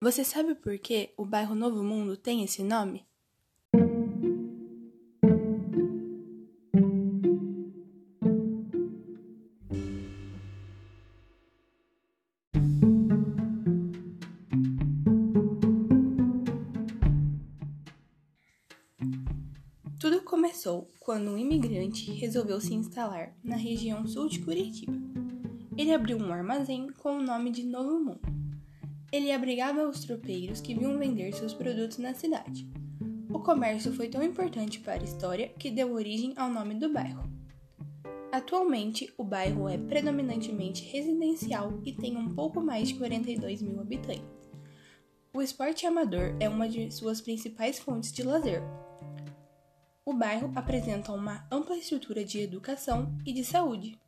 Você sabe por que o bairro Novo Mundo tem esse nome? Tudo começou quando um imigrante resolveu se instalar na região sul de Curitiba. Ele abriu um armazém com o nome de Novo Mundo. Ele abrigava os tropeiros que vinham vender seus produtos na cidade. O comércio foi tão importante para a história que deu origem ao nome do bairro. Atualmente, o bairro é predominantemente residencial e tem um pouco mais de 42 mil habitantes. O esporte amador é uma de suas principais fontes de lazer, o bairro apresenta uma ampla estrutura de educação e de saúde.